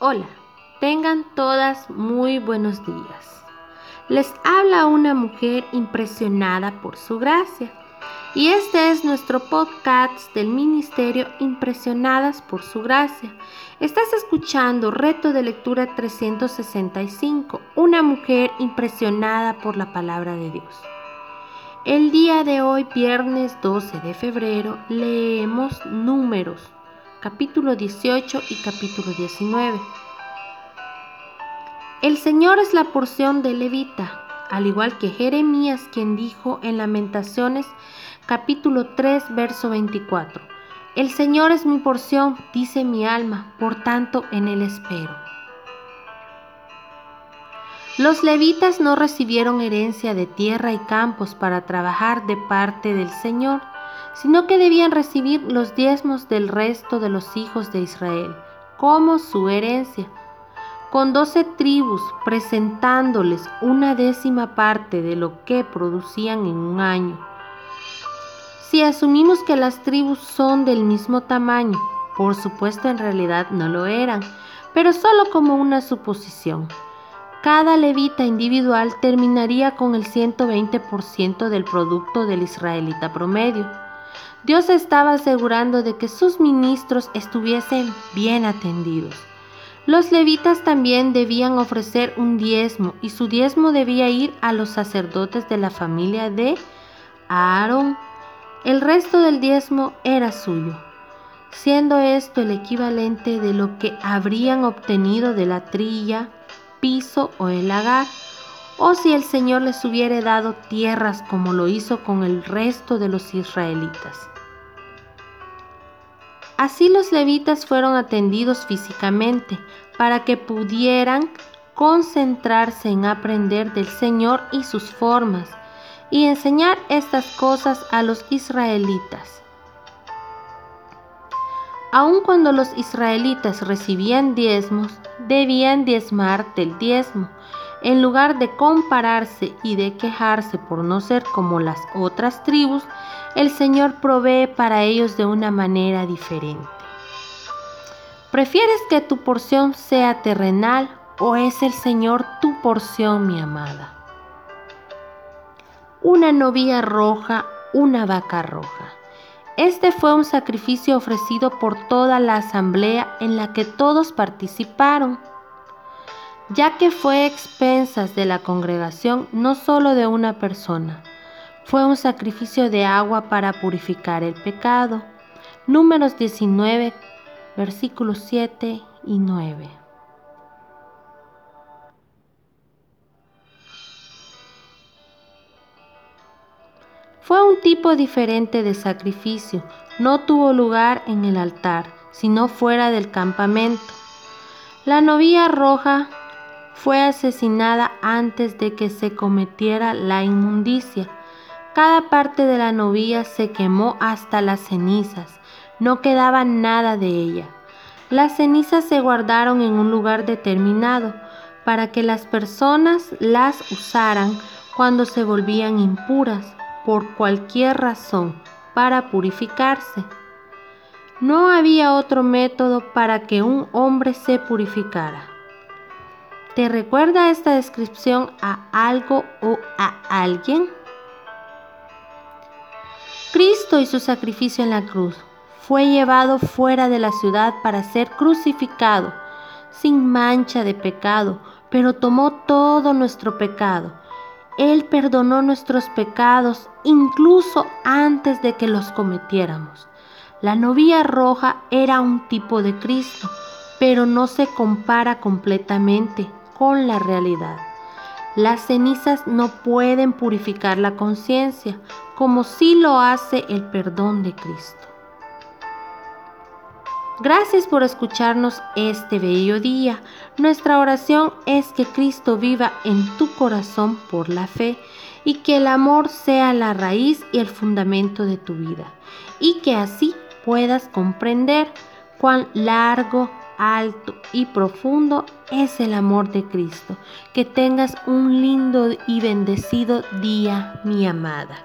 Hola, tengan todas muy buenos días. Les habla una mujer impresionada por su gracia. Y este es nuestro podcast del Ministerio Impresionadas por su gracia. Estás escuchando Reto de Lectura 365, una mujer impresionada por la palabra de Dios. El día de hoy, viernes 12 de febrero, leemos números capítulo 18 y capítulo 19. El Señor es la porción de Levita, al igual que Jeremías quien dijo en Lamentaciones capítulo 3 verso 24. El Señor es mi porción, dice mi alma, por tanto en él espero. Los levitas no recibieron herencia de tierra y campos para trabajar de parte del Señor, sino que debían recibir los diezmos del resto de los hijos de Israel, como su herencia, con doce tribus presentándoles una décima parte de lo que producían en un año. Si asumimos que las tribus son del mismo tamaño, por supuesto en realidad no lo eran, pero solo como una suposición. Cada levita individual terminaría con el 120% del producto del israelita promedio. Dios estaba asegurando de que sus ministros estuviesen bien atendidos. Los levitas también debían ofrecer un diezmo y su diezmo debía ir a los sacerdotes de la familia de Aarón. El resto del diezmo era suyo, siendo esto el equivalente de lo que habrían obtenido de la trilla, piso o el lagar o si el Señor les hubiera dado tierras como lo hizo con el resto de los israelitas. Así los levitas fueron atendidos físicamente para que pudieran concentrarse en aprender del Señor y sus formas y enseñar estas cosas a los israelitas. Aun cuando los israelitas recibían diezmos, debían diezmar del diezmo, en lugar de compararse y de quejarse por no ser como las otras tribus, el Señor provee para ellos de una manera diferente. ¿Prefieres que tu porción sea terrenal o es el Señor tu porción, mi amada? Una novia roja, una vaca roja. Este fue un sacrificio ofrecido por toda la asamblea en la que todos participaron ya que fue expensas de la congregación no solo de una persona, fue un sacrificio de agua para purificar el pecado. Números 19, versículos 7 y 9. Fue un tipo diferente de sacrificio, no tuvo lugar en el altar, sino fuera del campamento. La novia roja fue asesinada antes de que se cometiera la inmundicia. Cada parte de la novia se quemó hasta las cenizas, no quedaba nada de ella. Las cenizas se guardaron en un lugar determinado para que las personas las usaran cuando se volvían impuras por cualquier razón para purificarse. No había otro método para que un hombre se purificara. ¿Te recuerda esta descripción a algo o a alguien? Cristo y su sacrificio en la cruz fue llevado fuera de la ciudad para ser crucificado, sin mancha de pecado, pero tomó todo nuestro pecado. Él perdonó nuestros pecados incluso antes de que los cometiéramos. La novia roja era un tipo de Cristo, pero no se compara completamente con la realidad. Las cenizas no pueden purificar la conciencia como si lo hace el perdón de Cristo. Gracias por escucharnos este bello día. Nuestra oración es que Cristo viva en tu corazón por la fe y que el amor sea la raíz y el fundamento de tu vida y que así puedas comprender cuán largo, alto y profundo es el amor de Cristo. Que tengas un lindo y bendecido día, mi amada.